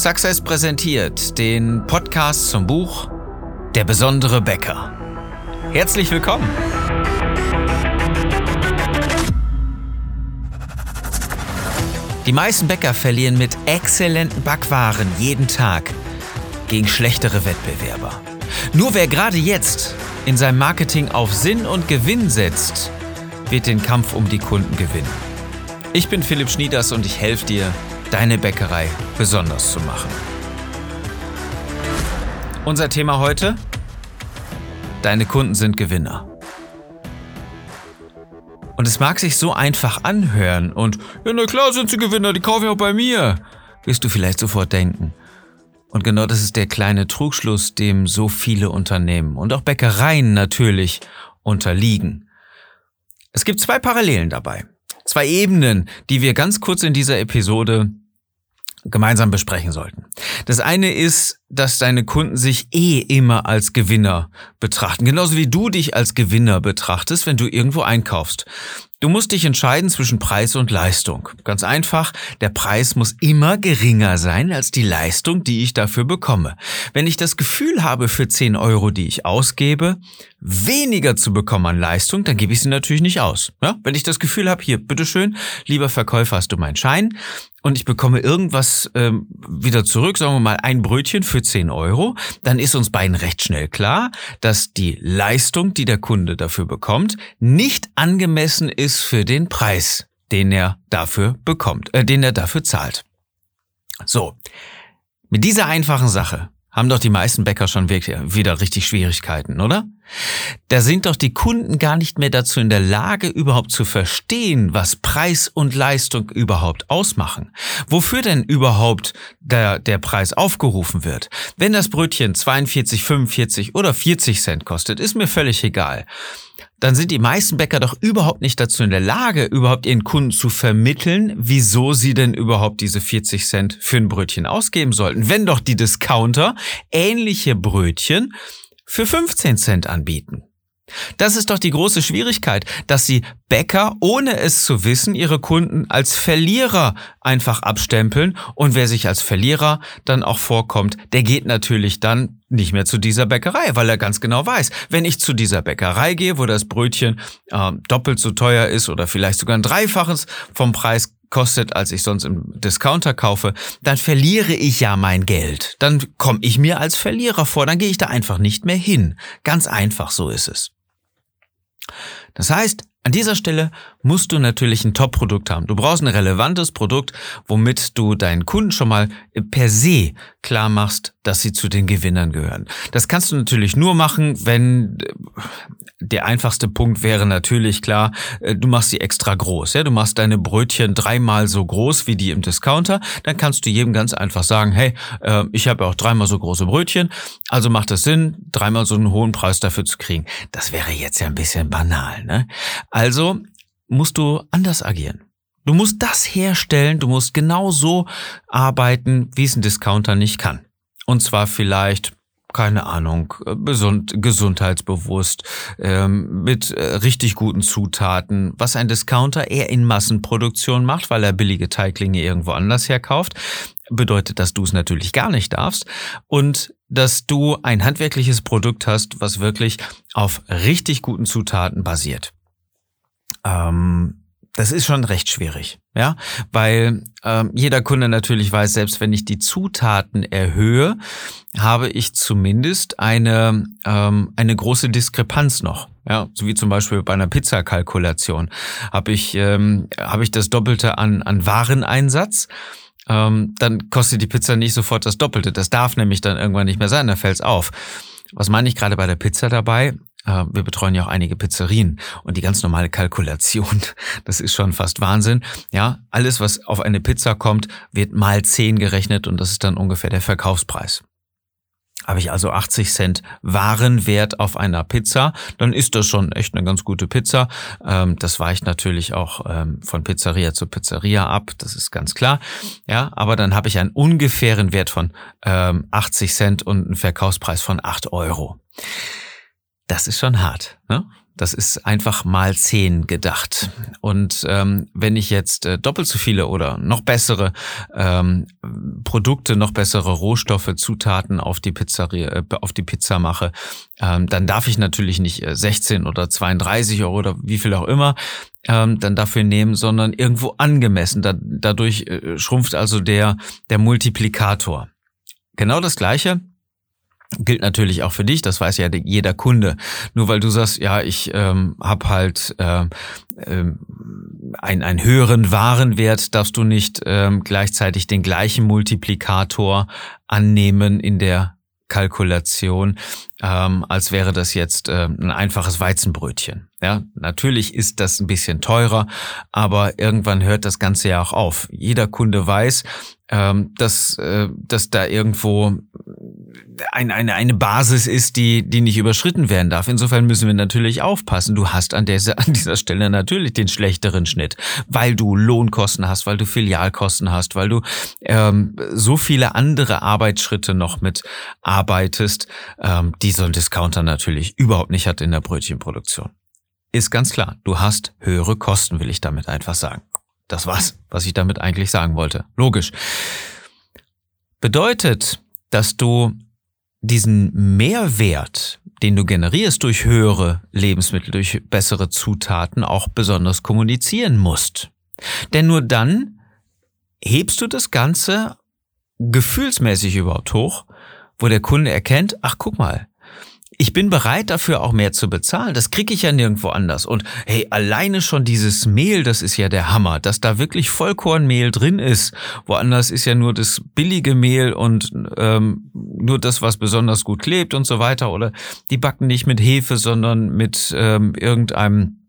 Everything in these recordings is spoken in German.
Success präsentiert den Podcast zum Buch Der besondere Bäcker. Herzlich willkommen. Die meisten Bäcker verlieren mit exzellenten Backwaren jeden Tag gegen schlechtere Wettbewerber. Nur wer gerade jetzt in seinem Marketing auf Sinn und Gewinn setzt, wird den Kampf um die Kunden gewinnen. Ich bin Philipp Schnieders und ich helfe dir, deine Bäckerei besonders zu machen. Unser Thema heute? Deine Kunden sind Gewinner. Und es mag sich so einfach anhören und, ja, na klar sind sie Gewinner, die kaufen ja auch bei mir, wirst du vielleicht sofort denken. Und genau das ist der kleine Trugschluss, dem so viele Unternehmen und auch Bäckereien natürlich unterliegen. Es gibt zwei Parallelen dabei. Zwei Ebenen, die wir ganz kurz in dieser Episode gemeinsam besprechen sollten. Das eine ist, dass deine Kunden sich eh immer als Gewinner betrachten, genauso wie du dich als Gewinner betrachtest, wenn du irgendwo einkaufst. Du musst dich entscheiden zwischen Preis und Leistung. Ganz einfach, der Preis muss immer geringer sein als die Leistung, die ich dafür bekomme. Wenn ich das Gefühl habe, für 10 Euro, die ich ausgebe, weniger zu bekommen an Leistung, dann gebe ich sie natürlich nicht aus. Ja? Wenn ich das Gefühl habe, hier, bitteschön, lieber Verkäufer, hast du meinen Schein, und ich bekomme irgendwas ähm, wieder zurück, sagen wir mal ein Brötchen für 10 Euro, dann ist uns beiden recht schnell klar, dass die Leistung, die der Kunde dafür bekommt, nicht angemessen ist für den Preis, den er dafür bekommt, äh, den er dafür zahlt. So, mit dieser einfachen Sache haben doch die meisten Bäcker schon wieder richtig Schwierigkeiten, oder? Da sind doch die Kunden gar nicht mehr dazu in der Lage, überhaupt zu verstehen, was Preis und Leistung überhaupt ausmachen. Wofür denn überhaupt der, der Preis aufgerufen wird? Wenn das Brötchen 42, 45 oder 40 Cent kostet, ist mir völlig egal dann sind die meisten Bäcker doch überhaupt nicht dazu in der Lage, überhaupt ihren Kunden zu vermitteln, wieso sie denn überhaupt diese 40 Cent für ein Brötchen ausgeben sollten, wenn doch die Discounter ähnliche Brötchen für 15 Cent anbieten. Das ist doch die große Schwierigkeit, dass sie Bäcker, ohne es zu wissen, ihre Kunden als Verlierer einfach abstempeln und wer sich als Verlierer dann auch vorkommt, der geht natürlich dann nicht mehr zu dieser Bäckerei, weil er ganz genau weiß, wenn ich zu dieser Bäckerei gehe, wo das Brötchen äh, doppelt so teuer ist oder vielleicht sogar ein Dreifaches vom Preis kostet, als ich sonst im Discounter kaufe, dann verliere ich ja mein Geld. Dann komme ich mir als Verlierer vor, dann gehe ich da einfach nicht mehr hin. Ganz einfach, so ist es. Das heißt, an dieser Stelle musst du natürlich ein Top-Produkt haben. Du brauchst ein relevantes Produkt, womit du deinen Kunden schon mal per se klar machst, dass sie zu den Gewinnern gehören. Das kannst du natürlich nur machen, wenn der einfachste Punkt wäre natürlich klar, äh, du machst sie extra groß. Ja? Du machst deine Brötchen dreimal so groß wie die im Discounter. Dann kannst du jedem ganz einfach sagen, hey, äh, ich habe auch dreimal so große Brötchen, also macht es Sinn, dreimal so einen hohen Preis dafür zu kriegen. Das wäre jetzt ja ein bisschen banal. Ne? Also musst du anders agieren. Du musst das herstellen, du musst genau so arbeiten, wie es ein Discounter nicht kann. Und zwar vielleicht keine Ahnung, besund, gesundheitsbewusst, ähm, mit äh, richtig guten Zutaten, was ein Discounter eher in Massenproduktion macht, weil er billige Teiglinge irgendwo anders herkauft, bedeutet, dass du es natürlich gar nicht darfst und dass du ein handwerkliches Produkt hast, was wirklich auf richtig guten Zutaten basiert. Ähm, das ist schon recht schwierig, ja, weil ähm, jeder Kunde natürlich weiß, selbst wenn ich die Zutaten erhöhe, habe ich zumindest eine ähm, eine große Diskrepanz noch, ja, so wie zum Beispiel bei einer Pizzakalkulation habe ich ähm, habe ich das Doppelte an an Wareneinsatz ähm, dann kostet die Pizza nicht sofort das Doppelte. Das darf nämlich dann irgendwann nicht mehr sein, da fällt's auf. Was meine ich gerade bei der Pizza dabei? Äh, wir betreuen ja auch einige Pizzerien und die ganz normale Kalkulation, das ist schon fast Wahnsinn. Ja, alles, was auf eine Pizza kommt, wird mal 10 gerechnet und das ist dann ungefähr der Verkaufspreis. Habe ich also 80 Cent Warenwert auf einer Pizza, dann ist das schon echt eine ganz gute Pizza. Ähm, das weicht natürlich auch ähm, von Pizzeria zu Pizzeria ab, das ist ganz klar. Ja, aber dann habe ich einen ungefähren Wert von 80 ähm, Cent und einen Verkaufspreis von 8 Euro. Das ist schon hart. Ne? Das ist einfach mal zehn gedacht. Und ähm, wenn ich jetzt äh, doppelt so viele oder noch bessere ähm, Produkte, noch bessere Rohstoffe, Zutaten auf die Pizzeria, äh, auf die Pizza mache, ähm, dann darf ich natürlich nicht 16 äh, oder 32 Euro oder wie viel auch immer ähm, dann dafür nehmen, sondern irgendwo angemessen. Da, dadurch äh, schrumpft also der, der Multiplikator. Genau das Gleiche gilt natürlich auch für dich, das weiß ja jeder Kunde. Nur weil du sagst, ja, ich ähm, habe halt äh, äh, einen, einen höheren Warenwert, darfst du nicht ähm, gleichzeitig den gleichen Multiplikator annehmen in der Kalkulation, ähm, als wäre das jetzt äh, ein einfaches Weizenbrötchen. Ja, natürlich ist das ein bisschen teurer, aber irgendwann hört das Ganze ja auch auf. Jeder Kunde weiß, ähm, dass, äh, dass da irgendwo ein, eine, eine Basis ist, die, die nicht überschritten werden darf. Insofern müssen wir natürlich aufpassen. Du hast an, der, an dieser Stelle natürlich den schlechteren Schnitt, weil du Lohnkosten hast, weil du Filialkosten hast, weil du ähm, so viele andere Arbeitsschritte noch mit arbeitest, ähm, die so ein Discounter natürlich überhaupt nicht hat in der Brötchenproduktion. Ist ganz klar, du hast höhere Kosten, will ich damit einfach sagen. Das war's, was ich damit eigentlich sagen wollte. Logisch. Bedeutet, dass du diesen Mehrwert, den du generierst durch höhere Lebensmittel, durch bessere Zutaten, auch besonders kommunizieren musst. Denn nur dann hebst du das Ganze gefühlsmäßig überhaupt hoch, wo der Kunde erkennt, ach guck mal, ich bin bereit dafür auch mehr zu bezahlen. Das kriege ich ja nirgendwo anders. Und hey, alleine schon dieses Mehl, das ist ja der Hammer, dass da wirklich Vollkornmehl drin ist. Woanders ist ja nur das billige Mehl und ähm, nur das, was besonders gut klebt und so weiter. Oder die backen nicht mit Hefe, sondern mit ähm, irgendeinem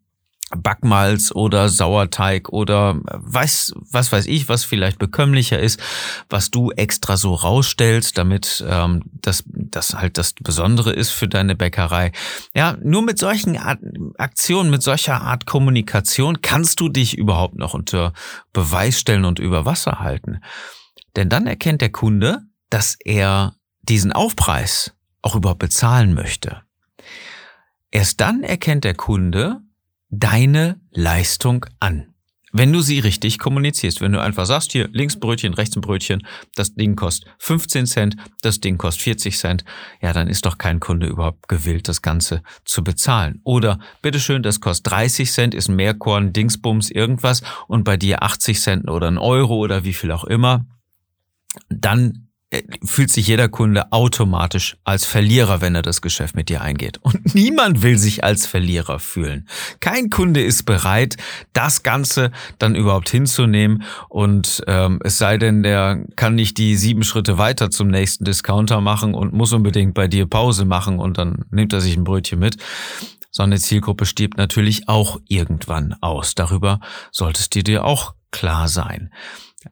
Backmalz oder Sauerteig oder weiß, was weiß ich, was vielleicht bekömmlicher ist, was du extra so rausstellst, damit ähm, das, das halt das Besondere ist für deine Bäckerei. Ja, nur mit solchen Art, Aktionen, mit solcher Art Kommunikation kannst du dich überhaupt noch unter Beweis stellen und über Wasser halten. Denn dann erkennt der Kunde, dass er diesen Aufpreis auch überhaupt bezahlen möchte. Erst dann erkennt der Kunde, deine Leistung an. Wenn du sie richtig kommunizierst, wenn du einfach sagst, hier links Brötchen, rechts ein Brötchen, das Ding kostet 15 Cent, das Ding kostet 40 Cent, ja, dann ist doch kein Kunde überhaupt gewillt, das Ganze zu bezahlen. Oder, bitteschön, das kostet 30 Cent, ist ein Mehrkorn, Dingsbums, irgendwas und bei dir 80 Cent oder ein Euro oder wie viel auch immer, dann fühlt sich jeder Kunde automatisch als Verlierer, wenn er das Geschäft mit dir eingeht. Und niemand will sich als Verlierer fühlen. Kein Kunde ist bereit, das Ganze dann überhaupt hinzunehmen. Und ähm, es sei denn, der kann nicht die sieben Schritte weiter zum nächsten Discounter machen und muss unbedingt bei dir Pause machen und dann nimmt er sich ein Brötchen mit. So eine Zielgruppe stirbt natürlich auch irgendwann aus. Darüber solltest du dir auch klar sein.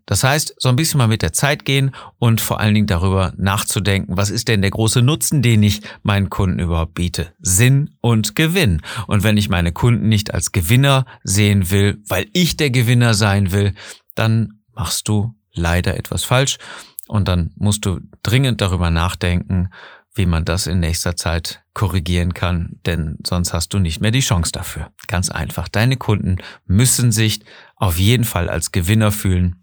Das heißt, so ein bisschen mal mit der Zeit gehen und vor allen Dingen darüber nachzudenken, was ist denn der große Nutzen, den ich meinen Kunden überhaupt biete? Sinn und Gewinn. Und wenn ich meine Kunden nicht als Gewinner sehen will, weil ich der Gewinner sein will, dann machst du leider etwas falsch und dann musst du dringend darüber nachdenken, wie man das in nächster Zeit korrigieren kann, denn sonst hast du nicht mehr die Chance dafür. Ganz einfach. Deine Kunden müssen sich auf jeden Fall als Gewinner fühlen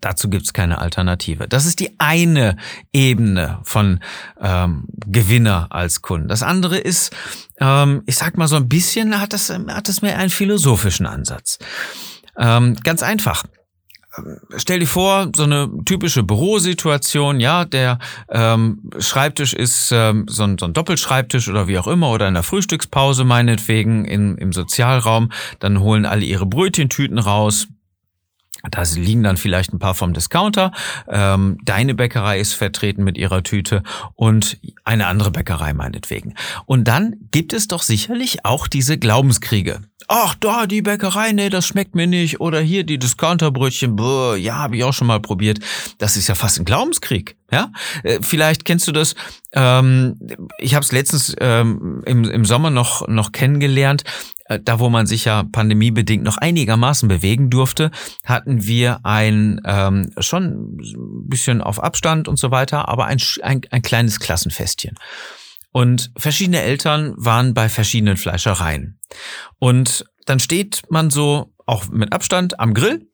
Dazu gibt's keine Alternative. Das ist die eine Ebene von ähm, Gewinner als Kunden. Das andere ist, ähm, ich sag mal so ein bisschen, hat das, hat das mehr einen philosophischen Ansatz. Ähm, ganz einfach stell dir vor, so eine typische Bürosituation, ja, der ähm, Schreibtisch ist ähm, so, ein, so ein Doppelschreibtisch oder wie auch immer oder in der Frühstückspause meinetwegen in, im Sozialraum, dann holen alle ihre Brötchentüten raus, da liegen dann vielleicht ein paar vom Discounter. Ähm, deine Bäckerei ist vertreten mit ihrer Tüte und eine andere Bäckerei meinetwegen. Und dann gibt es doch sicherlich auch diese Glaubenskriege. Ach, da, die Bäckerei, nee, das schmeckt mir nicht. Oder hier, die Discounterbrötchen, boah, ja, habe ich auch schon mal probiert. Das ist ja fast ein Glaubenskrieg. Ja, äh, vielleicht kennst du das. Ähm, ich habe es letztens ähm, im, im Sommer noch noch kennengelernt. Äh, da wo man sich ja pandemiebedingt noch einigermaßen bewegen durfte, hatten wir ein ähm, schon ein bisschen auf Abstand und so weiter, aber ein, ein, ein kleines Klassenfestchen. Und verschiedene Eltern waren bei verschiedenen Fleischereien. Und dann steht man so auch mit Abstand am Grill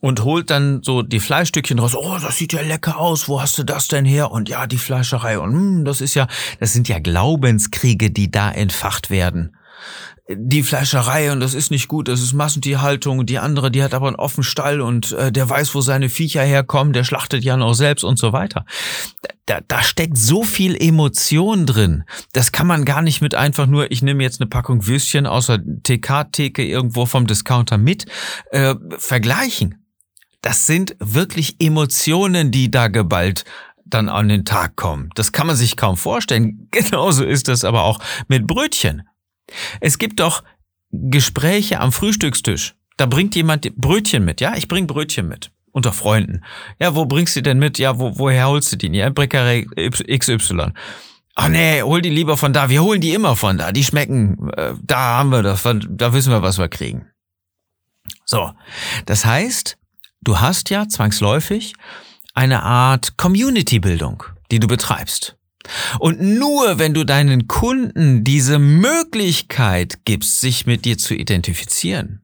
und holt dann so die Fleischstückchen raus. Oh, das sieht ja lecker aus. Wo hast du das denn her? Und ja, die Fleischerei. Und mh, hm, das ist ja, das sind ja Glaubenskriege, die da entfacht werden die Fleischerei und das ist nicht gut, das ist Massentierhaltung die andere, die hat aber einen offenen Stall und äh, der weiß, wo seine Viecher herkommen, der schlachtet ja noch selbst und so weiter. Da, da steckt so viel Emotion drin. Das kann man gar nicht mit einfach nur, ich nehme jetzt eine Packung Würstchen aus der TK-Theke irgendwo vom Discounter mit, äh, vergleichen. Das sind wirklich Emotionen, die da geballt dann an den Tag kommen. Das kann man sich kaum vorstellen. Genauso ist das aber auch mit Brötchen. Es gibt doch Gespräche am Frühstückstisch. Da bringt jemand Brötchen mit, ja? Ich bring Brötchen mit. Unter Freunden. Ja, wo bringst du denn mit? Ja, wo, woher holst du die? Ja, Bäckerei XY. Ach nee, hol die lieber von da. Wir holen die immer von da. Die schmecken. Äh, da haben wir das. Da wissen wir, was wir kriegen. So. Das heißt, du hast ja zwangsläufig eine Art Community-Bildung, die du betreibst. Und nur wenn du deinen Kunden diese Möglichkeit gibst, sich mit dir zu identifizieren,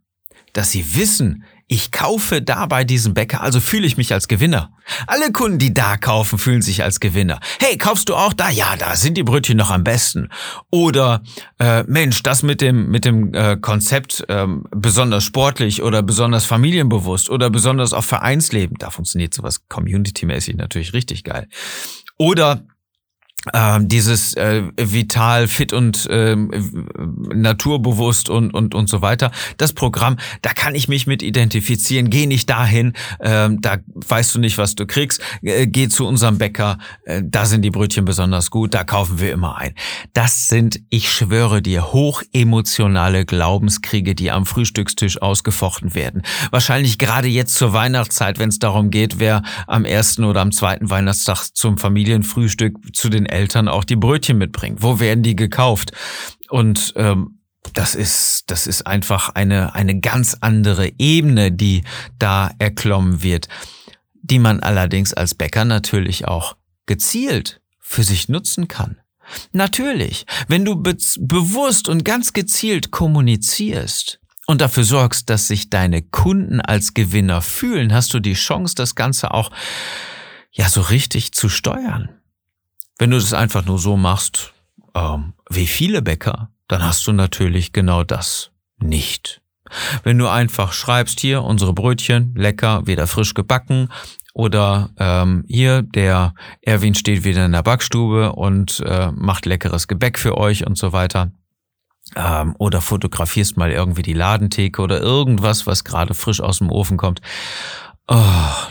dass sie wissen, ich kaufe da bei diesem Bäcker, also fühle ich mich als Gewinner. Alle Kunden, die da kaufen, fühlen sich als Gewinner. Hey, kaufst du auch da? Ja, da sind die Brötchen noch am besten. Oder äh, Mensch, das mit dem mit dem äh, Konzept äh, besonders sportlich oder besonders familienbewusst oder besonders auf Vereinsleben, da funktioniert sowas community-mäßig natürlich richtig geil. Oder ähm, dieses äh, vital, fit und äh, naturbewusst und, und, und so weiter. Das Programm, da kann ich mich mit identifizieren. Geh nicht dahin, äh, da weißt du nicht, was du kriegst. Äh, geh zu unserem Bäcker, äh, da sind die Brötchen besonders gut, da kaufen wir immer ein. Das sind, ich schwöre dir, hochemotionale Glaubenskriege, die am Frühstückstisch ausgefochten werden. Wahrscheinlich gerade jetzt zur Weihnachtszeit, wenn es darum geht, wer am ersten oder am zweiten Weihnachtstag zum Familienfrühstück zu den Eltern auch die Brötchen mitbringen. Wo werden die gekauft? Und ähm, das ist, das ist einfach eine, eine ganz andere Ebene, die da erklommen wird, die man allerdings als Bäcker natürlich auch gezielt für sich nutzen kann. Natürlich, wenn du be bewusst und ganz gezielt kommunizierst und dafür sorgst, dass sich deine Kunden als Gewinner fühlen, hast du die Chance, das Ganze auch ja so richtig zu steuern. Wenn du das einfach nur so machst, ähm, wie viele Bäcker, dann hast du natürlich genau das nicht. Wenn du einfach schreibst, hier unsere Brötchen, lecker, wieder frisch gebacken, oder ähm, hier, der Erwin steht wieder in der Backstube und äh, macht leckeres Gebäck für euch und so weiter. Ähm, oder fotografierst mal irgendwie die Ladentheke oder irgendwas, was gerade frisch aus dem Ofen kommt. Oh,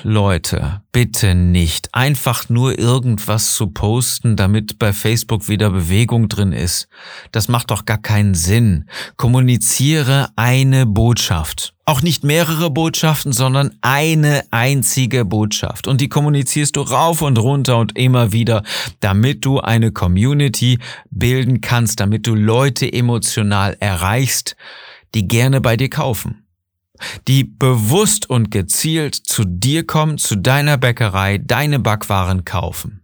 Leute, bitte nicht. Einfach nur irgendwas zu posten, damit bei Facebook wieder Bewegung drin ist. Das macht doch gar keinen Sinn. Kommuniziere eine Botschaft. Auch nicht mehrere Botschaften, sondern eine einzige Botschaft. Und die kommunizierst du rauf und runter und immer wieder, damit du eine Community bilden kannst, damit du Leute emotional erreichst, die gerne bei dir kaufen die bewusst und gezielt zu dir kommen, zu deiner Bäckerei, deine Backwaren kaufen,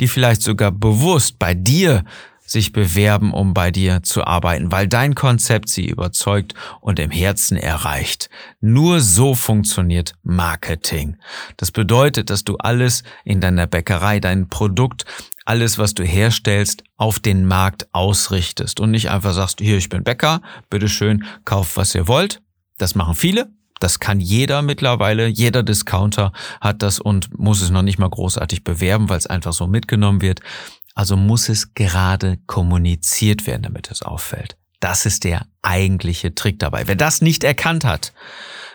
die vielleicht sogar bewusst bei dir sich bewerben, um bei dir zu arbeiten, weil dein Konzept sie überzeugt und im Herzen erreicht. Nur so funktioniert Marketing. Das bedeutet, dass du alles in deiner Bäckerei, dein Produkt, alles, was du herstellst, auf den Markt ausrichtest und nicht einfach sagst, hier, ich bin Bäcker, bitteschön, kauf, was ihr wollt, das machen viele. Das kann jeder mittlerweile. Jeder Discounter hat das und muss es noch nicht mal großartig bewerben, weil es einfach so mitgenommen wird. Also muss es gerade kommuniziert werden, damit es auffällt. Das ist der eigentliche Trick dabei. Wer das nicht erkannt hat,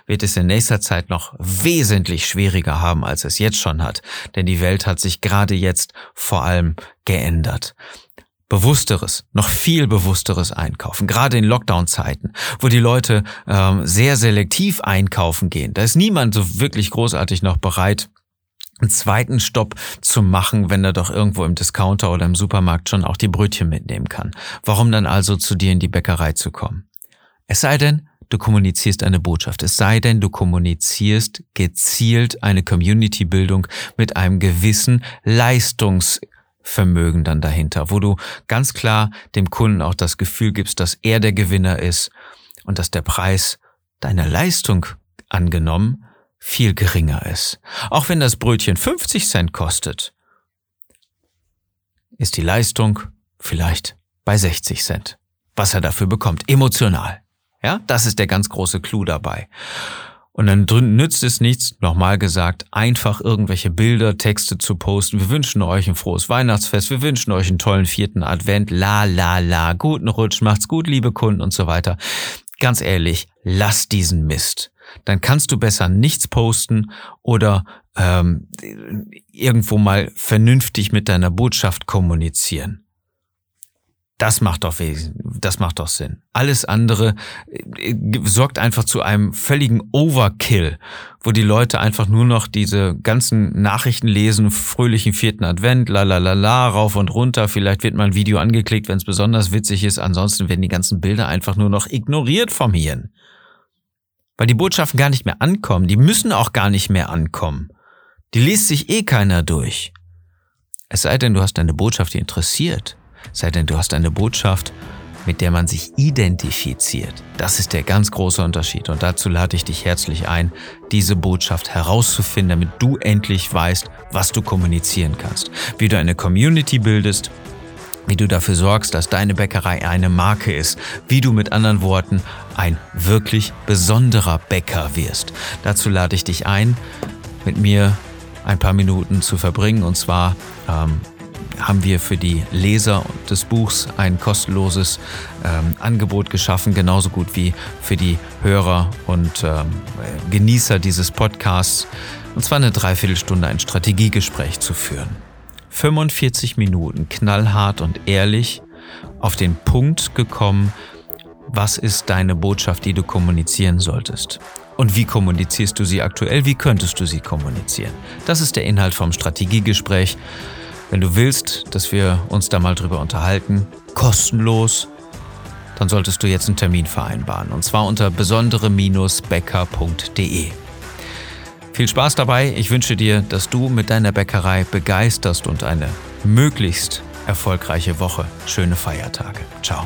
wird es in nächster Zeit noch wesentlich schwieriger haben, als es jetzt schon hat. Denn die Welt hat sich gerade jetzt vor allem geändert bewussteres, noch viel bewussteres Einkaufen, gerade in Lockdown-Zeiten, wo die Leute ähm, sehr selektiv einkaufen gehen. Da ist niemand so wirklich großartig noch bereit, einen zweiten Stopp zu machen, wenn er doch irgendwo im Discounter oder im Supermarkt schon auch die Brötchen mitnehmen kann. Warum dann also zu dir in die Bäckerei zu kommen? Es sei denn, du kommunizierst eine Botschaft. Es sei denn, du kommunizierst gezielt eine Community-Bildung mit einem gewissen Leistungs- Vermögen dann dahinter, wo du ganz klar dem Kunden auch das Gefühl gibst, dass er der Gewinner ist und dass der Preis deiner Leistung angenommen viel geringer ist. Auch wenn das Brötchen 50 Cent kostet, ist die Leistung vielleicht bei 60 Cent, was er dafür bekommt, emotional. Ja, das ist der ganz große Clou dabei. Und dann nützt es nichts, nochmal gesagt, einfach irgendwelche Bilder, Texte zu posten. Wir wünschen euch ein frohes Weihnachtsfest, wir wünschen euch einen tollen vierten Advent, la la la, guten Rutsch, macht's gut, liebe Kunden und so weiter. Ganz ehrlich, lass diesen Mist. Dann kannst du besser nichts posten oder ähm, irgendwo mal vernünftig mit deiner Botschaft kommunizieren. Das macht doch das macht doch Sinn. Alles andere äh, sorgt einfach zu einem völligen Overkill, wo die Leute einfach nur noch diese ganzen Nachrichten lesen, fröhlichen vierten Advent, la la la la, rauf und runter. Vielleicht wird mal ein Video angeklickt, wenn es besonders witzig ist. Ansonsten werden die ganzen Bilder einfach nur noch ignoriert vom Hirn. Weil die Botschaften gar nicht mehr ankommen. Die müssen auch gar nicht mehr ankommen. Die liest sich eh keiner durch. Es sei denn, du hast eine Botschaft, die interessiert sei denn du hast eine Botschaft, mit der man sich identifiziert. Das ist der ganz große Unterschied und dazu lade ich dich herzlich ein, diese Botschaft herauszufinden, damit du endlich weißt, was du kommunizieren kannst, wie du eine Community bildest, wie du dafür sorgst, dass deine Bäckerei eine Marke ist, wie du mit anderen Worten ein wirklich besonderer Bäcker wirst. Dazu lade ich dich ein, mit mir ein paar Minuten zu verbringen und zwar ähm, haben wir für die Leser des Buchs ein kostenloses ähm, Angebot geschaffen, genauso gut wie für die Hörer und ähm, Genießer dieses Podcasts. Und zwar eine Dreiviertelstunde ein Strategiegespräch zu führen. 45 Minuten knallhart und ehrlich auf den Punkt gekommen, was ist deine Botschaft, die du kommunizieren solltest? Und wie kommunizierst du sie aktuell? Wie könntest du sie kommunizieren? Das ist der Inhalt vom Strategiegespräch. Wenn du willst, dass wir uns da mal drüber unterhalten, kostenlos, dann solltest du jetzt einen Termin vereinbaren. Und zwar unter besondere-bäcker.de. Viel Spaß dabei. Ich wünsche dir, dass du mit deiner Bäckerei begeisterst und eine möglichst erfolgreiche Woche. Schöne Feiertage. Ciao.